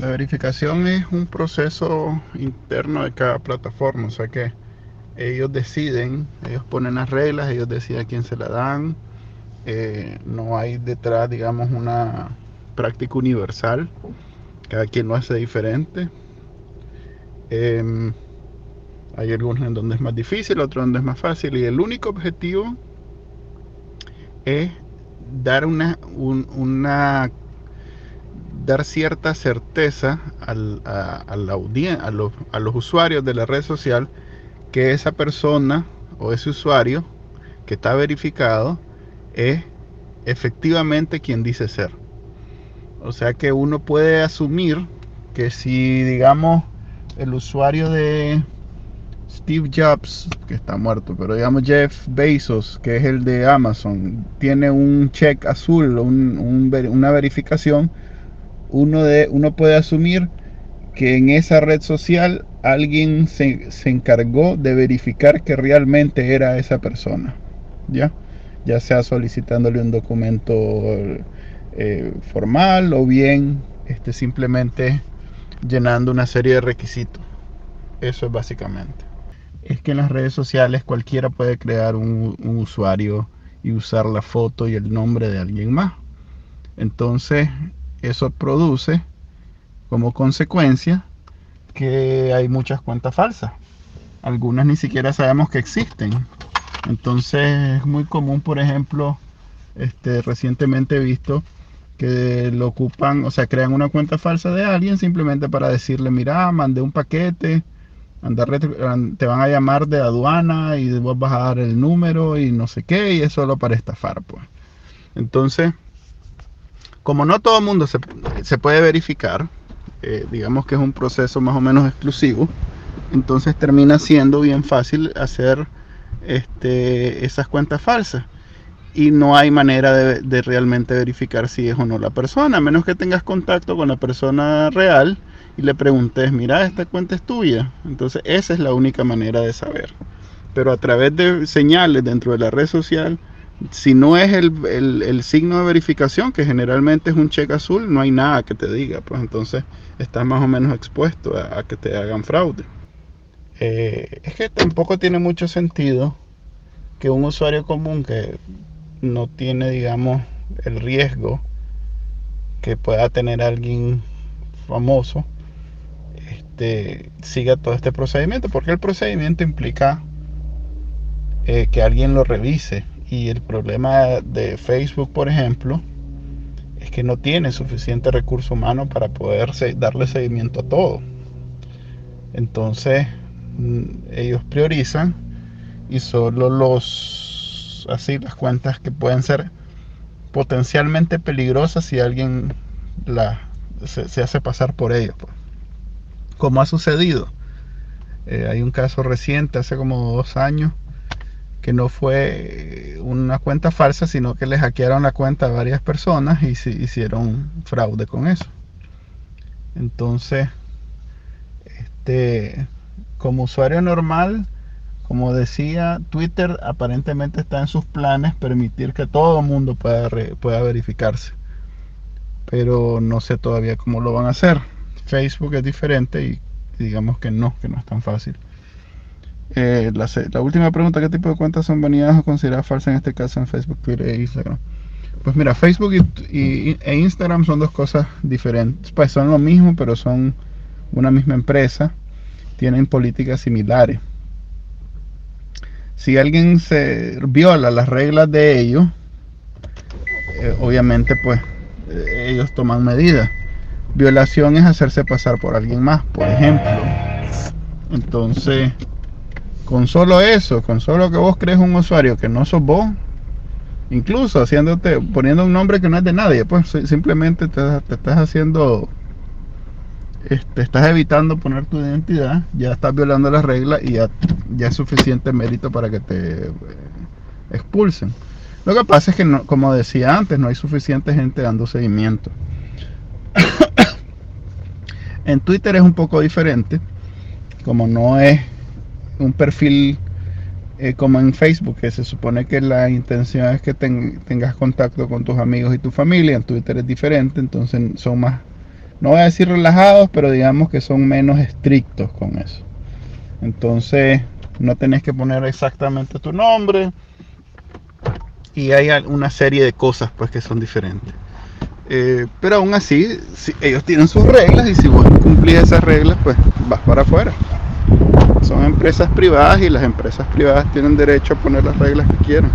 La verificación es un proceso interno de cada plataforma, o sea que ellos deciden, ellos ponen las reglas, ellos deciden a quién se la dan. Eh, no hay detrás, digamos, una práctica universal. Cada quien lo hace diferente. Em, hay algunos en donde es más difícil, otros donde es más fácil. Y el único objetivo es dar una, una dar cierta certeza al, a, a, los, a los usuarios de la red social que esa persona o ese usuario que está verificado es efectivamente quien dice ser. O sea que uno puede asumir que si, digamos, el usuario de Steve Jobs, que está muerto, pero digamos Jeff Bezos, que es el de Amazon, tiene un check azul, una verificación, uno, de, uno puede asumir que en esa red social alguien se, se, encargó de verificar que realmente era esa persona, ¿ya? Ya sea solicitándole un documento eh, formal o bien este, simplemente llenando una serie de requisitos. Eso es básicamente. Es que en las redes sociales cualquiera puede crear un, un usuario y usar la foto y el nombre de alguien más. Entonces, eso produce como consecuencia que hay muchas cuentas falsas. Algunas ni siquiera sabemos que existen. Entonces es muy común, por ejemplo, este, recientemente he visto que lo ocupan, o sea, crean una cuenta falsa de alguien simplemente para decirle, mira, mandé un paquete, te van a llamar de aduana y vos vas a dar el número y no sé qué, y es solo para estafar, pues. Entonces, como no todo el mundo se, se puede verificar, eh, digamos que es un proceso más o menos exclusivo, entonces termina siendo bien fácil hacer este, esas cuentas falsas. Y no hay manera de, de, realmente verificar si es o no la persona, a menos que tengas contacto con la persona real y le preguntes, mira, esta cuenta es tuya. Entonces esa es la única manera de saber. Pero a través de señales dentro de la red social, si no es el, signo de verificación, que generalmente es un cheque azul, no hay nada que te diga, pues entonces estás más o menos expuesto a, que te hagan fraude. Eh, es que tampoco tiene mucho sentido que un usuario común que no tiene, digamos, el riesgo que pueda tener alguien famoso, este, siga todo este procedimiento, porque el procedimiento implica eh, que alguien lo revise y el problema de Facebook, por ejemplo, es que no tiene suficiente recurso humano para poder darle seguimiento a todo. Entonces, mm, ellos priorizan y solo los, así, las cuentas que pueden ser potencialmente peligrosas si alguien se, hace pasar por ellos. Pues. Como ha sucedido. Eh, hay un caso reciente, hace como dos años, que no fue una cuenta falsa, sino que le hackearon la cuenta a varias personas y se hicieron fraude con eso. Entonces, este, como usuario normal, como decía, Twitter aparentemente está en sus planes permitir que todo el mundo pueda, pueda verificarse. Pero no sé todavía cómo lo van a hacer. Facebook es diferente y digamos que no, que no es tan fácil. Eh, la, última pregunta, ¿qué tipo de cuentas son vanidas o consideradas falsas en este caso en Facebook, Twitter e Instagram? Pues mira, Facebook y, e Instagram son dos cosas diferentes. Pues son lo mismo, pero son una misma empresa. Tienen políticas similares. Si alguien se viola las reglas de ellos, eh, obviamente pues eh, ellos toman medidas. Violación es hacerse pasar por alguien más, por ejemplo. Entonces, con solo eso, con solo que vos crees un usuario que no sos vos, incluso haciéndote, poniendo un nombre que no es de nadie, pues simplemente te, estás haciendo, este, estás evitando poner tu identidad, ya estás violando las reglas y ya, ya es suficiente mérito para que te eh, expulsen. Lo que pasa es que, como decía antes, no hay suficiente gente dando seguimiento. en Twitter es un poco diferente, como no es un perfil eh, como en Facebook, que se supone que la intención es que tengas contacto con tus amigos y tu familia, en Twitter es diferente, entonces son más no voy a decir relajados, pero digamos que son menos estrictos con eso. Entonces, no tenés que poner exactamente tu nombre. Y hay una serie de cosas pues que son diferentes. Eh, pero aún así, si ellos tienen sus reglas y si vos cumplís esas reglas, pues vas para afuera. Son empresas privadas y las empresas privadas tienen derecho a poner las reglas que quieran.